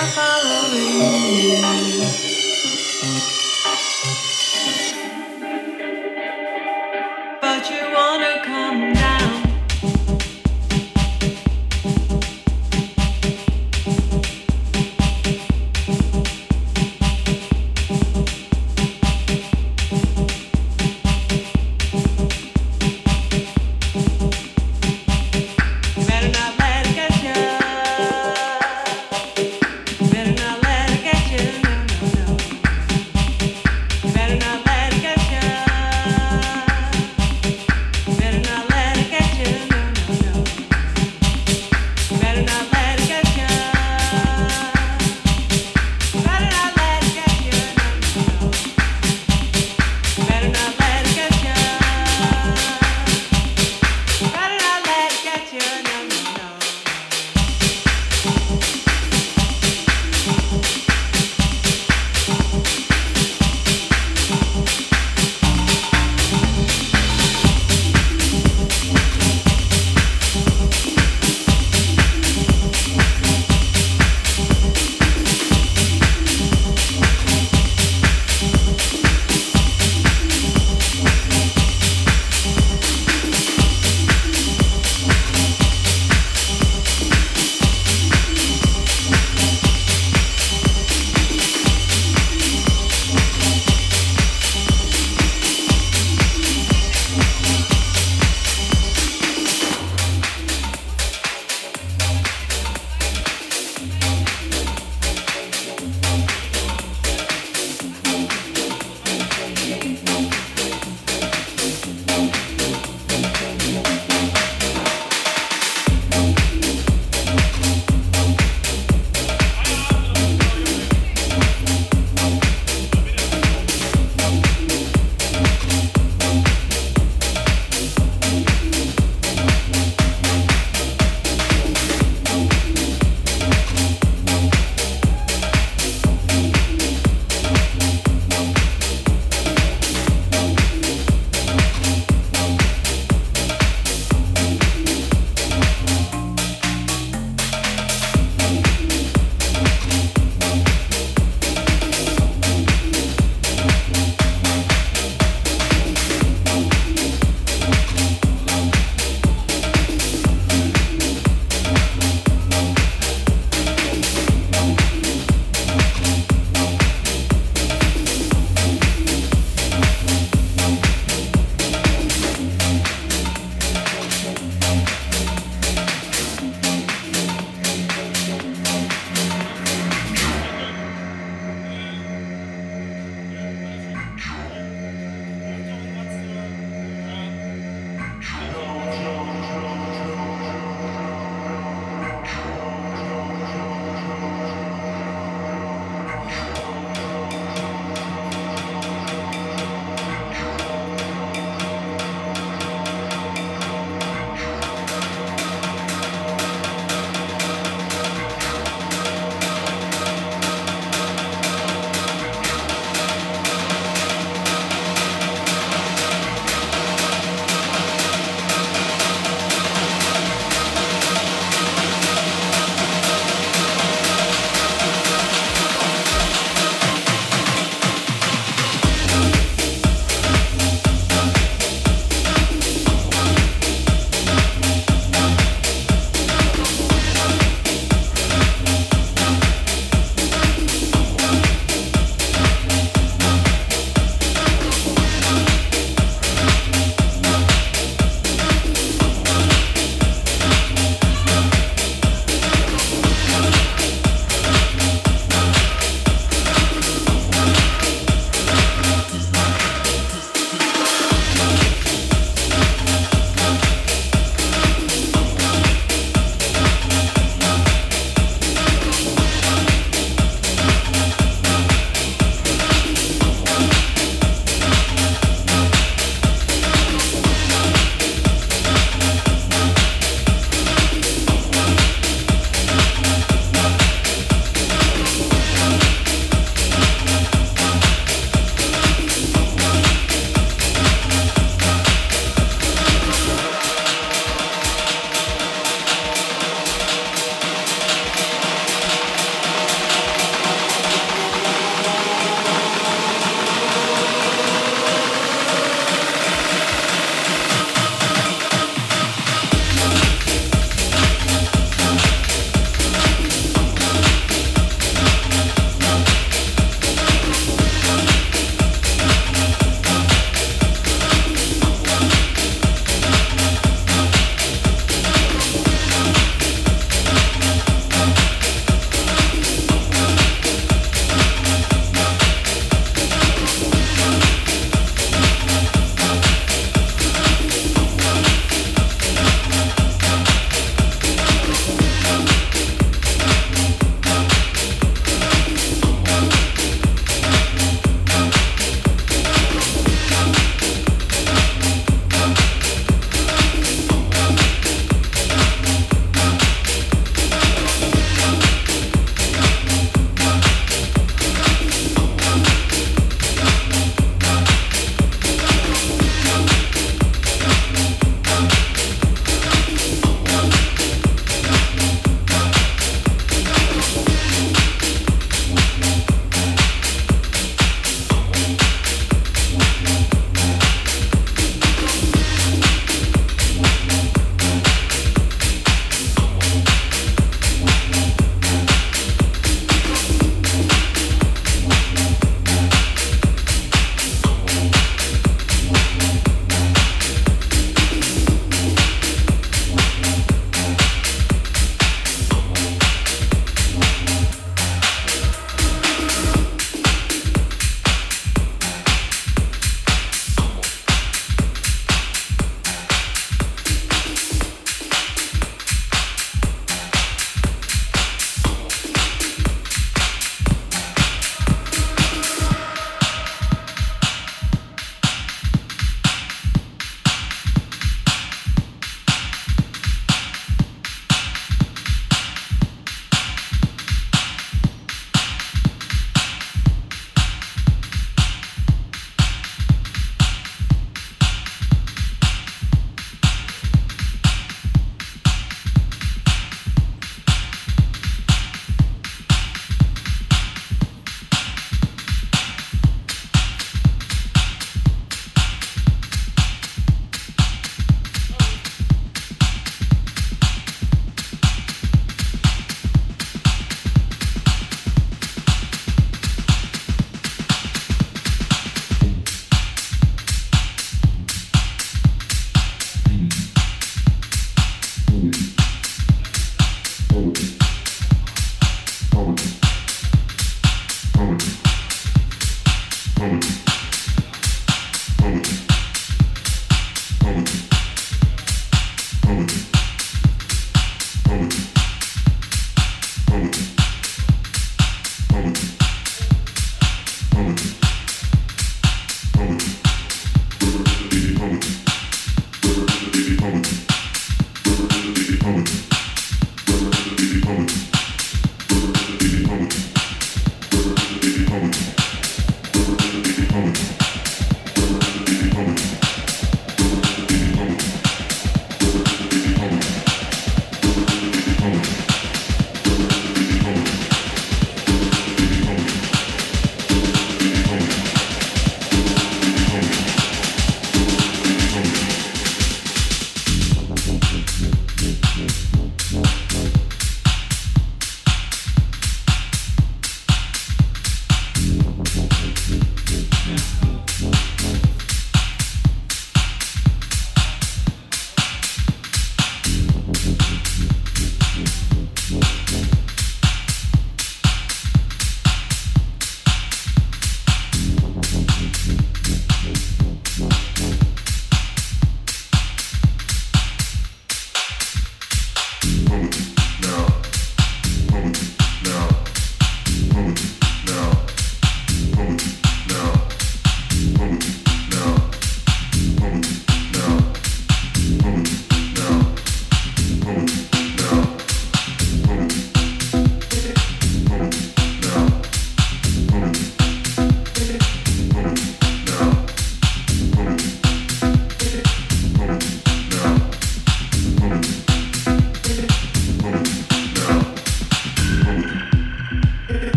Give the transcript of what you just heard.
are following you.